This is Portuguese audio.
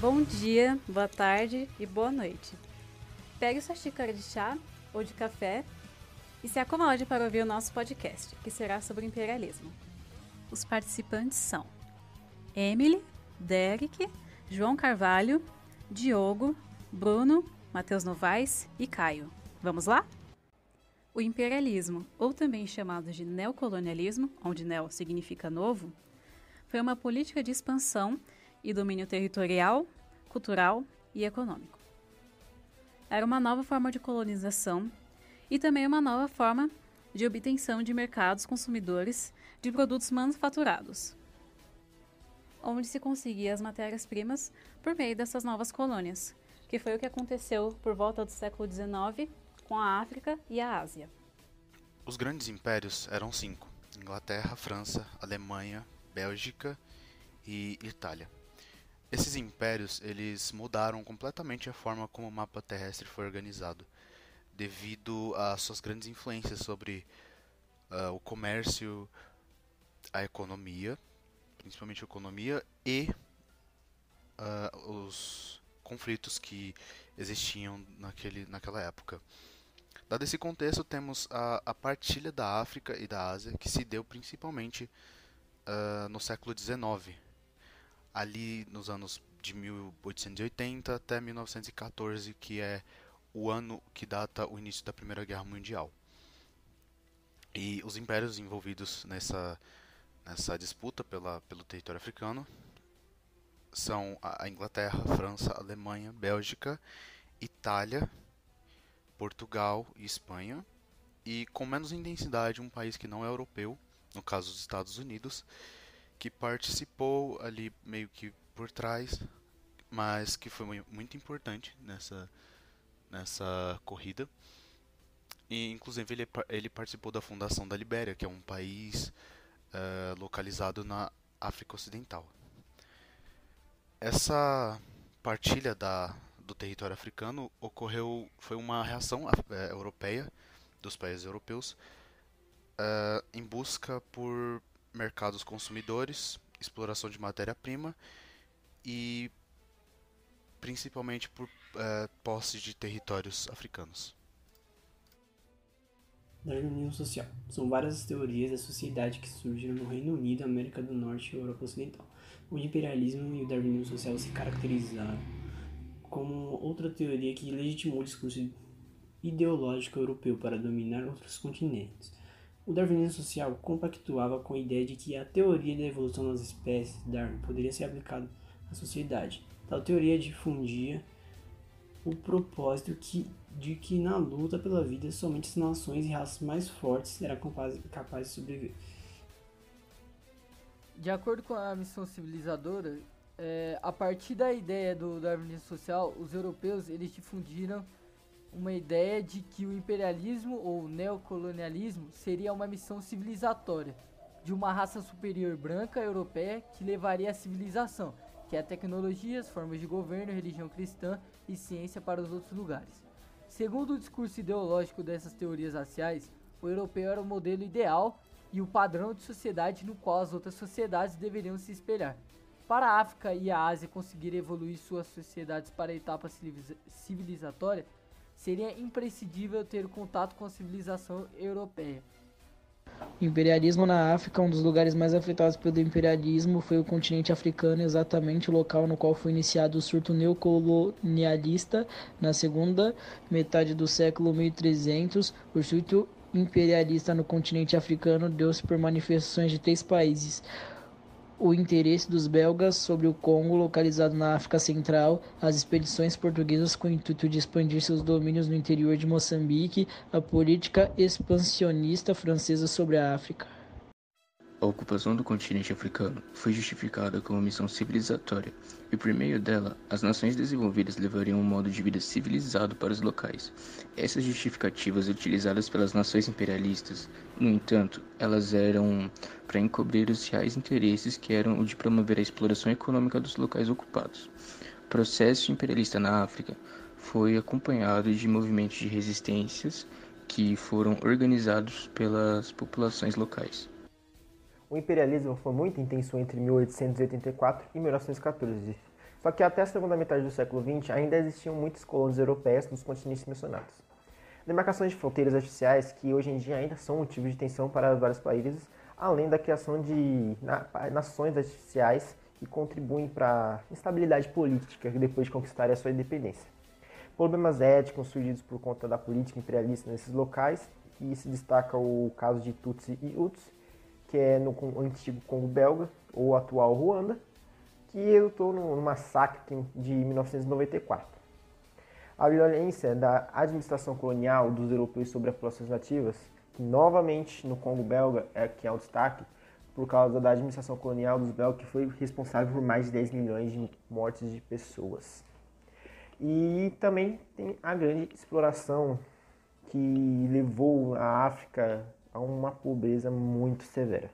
Bom dia, boa tarde e boa noite. Pegue sua xícara de chá ou de café e se acomode para ouvir o nosso podcast, que será sobre imperialismo. Os participantes são Emily, Derek, João Carvalho, Diogo, Bruno, Matheus Novaes e Caio. Vamos lá? O imperialismo, ou também chamado de neocolonialismo, onde neo significa novo, foi uma política de expansão e domínio territorial, cultural e econômico. Era uma nova forma de colonização e também uma nova forma de obtenção de mercados consumidores de produtos manufaturados, onde se conseguia as matérias-primas por meio dessas novas colônias, que foi o que aconteceu por volta do século XIX com a África e a Ásia. Os grandes impérios eram cinco: Inglaterra, França, Alemanha, Bélgica e Itália. Esses impérios eles mudaram completamente a forma como o mapa terrestre foi organizado, devido às suas grandes influências sobre uh, o comércio, a economia, principalmente a economia e uh, os conflitos que existiam naquele, naquela época. Dado esse contexto, temos a, a partilha da África e da Ásia, que se deu principalmente uh, no século XIX, ali nos anos de 1880 até 1914, que é o ano que data o início da Primeira Guerra Mundial. E os impérios envolvidos nessa, nessa disputa pela, pelo território africano são a Inglaterra, França, Alemanha, Bélgica, Itália, Portugal e Espanha. E com menos intensidade, um país que não é europeu, no caso dos Estados Unidos, que participou ali meio que por trás, mas que foi muito importante nessa, nessa corrida. E inclusive ele, ele participou da fundação da Libéria, que é um país uh, localizado na África Ocidental. Essa partilha da, do território africano ocorreu foi uma reação uh, europeia dos países europeus uh, em busca por mercados consumidores, exploração de matéria-prima e principalmente por uh, posse de territórios africanos. Darwinismo social. São várias as teorias da sociedade que surgiram no Reino Unido, América do Norte e Europa Ocidental. O imperialismo e o darwinismo social se caracterizaram como outra teoria que legitimou o discurso ideológico europeu para dominar outros continentes. O darwinismo social compactuava com a ideia de que a teoria da evolução das espécies Darwin poderia ser aplicada à sociedade. Tal teoria difundia o propósito que, de que na luta pela vida somente as nações e raças mais fortes eram capazes de sobreviver. De acordo com a missão civilizadora, é, a partir da ideia do darwinismo social, os europeus eles difundiram uma ideia de que o imperialismo ou neocolonialismo seria uma missão civilizatória de uma raça superior branca europeia que levaria a civilização, que é tecnologias, formas de governo, religião cristã e ciência para os outros lugares. Segundo o discurso ideológico dessas teorias raciais, o europeu era o modelo ideal e o padrão de sociedade no qual as outras sociedades deveriam se espelhar. Para a África e a Ásia conseguir evoluir suas sociedades para a etapa civilizatória, seria imprescindível ter contato com a civilização europeia. O imperialismo na África, um dos lugares mais afetados pelo imperialismo, foi o continente africano, exatamente o local no qual foi iniciado o surto neocolonialista na segunda metade do século 1300. O surto imperialista no continente africano deu-se por manifestações de três países: o interesse dos belgas sobre o Congo, localizado na África Central, as expedições portuguesas com o intuito de expandir seus domínios no interior de Moçambique, a política expansionista francesa sobre a África. A ocupação do continente africano foi justificada como missão civilizatória, e por meio dela, as nações desenvolvidas levariam um modo de vida civilizado para os locais. Essas justificativas utilizadas pelas nações imperialistas, no entanto, elas eram para encobrir os reais interesses que eram o de promover a exploração econômica dos locais ocupados. O processo imperialista na África foi acompanhado de movimentos de resistências que foram organizados pelas populações locais. O imperialismo foi muito intenso entre 1884 e 1914, Só que até a segunda metade do século XX ainda existiam muitas colônias europeias nos continentes mencionados. Demarcações de fronteiras artificiais que hoje em dia ainda são motivo de tensão para vários países, além da criação de nações artificiais que contribuem para a instabilidade política depois de conquistarem a sua independência. Problemas éticos surgidos por conta da política imperialista nesses locais, e se destaca o caso de Tutsi e Hutus, que é no antigo Congo belga, ou atual Ruanda, que resultou no massacre de 1994. A violência da administração colonial dos europeus sobre as populações nativas, que novamente no Congo belga é que é o destaque, por causa da administração colonial dos belgas, que foi responsável por mais de 10 milhões de mortes de pessoas. E também tem a grande exploração que levou a África a uma pobreza muito severa.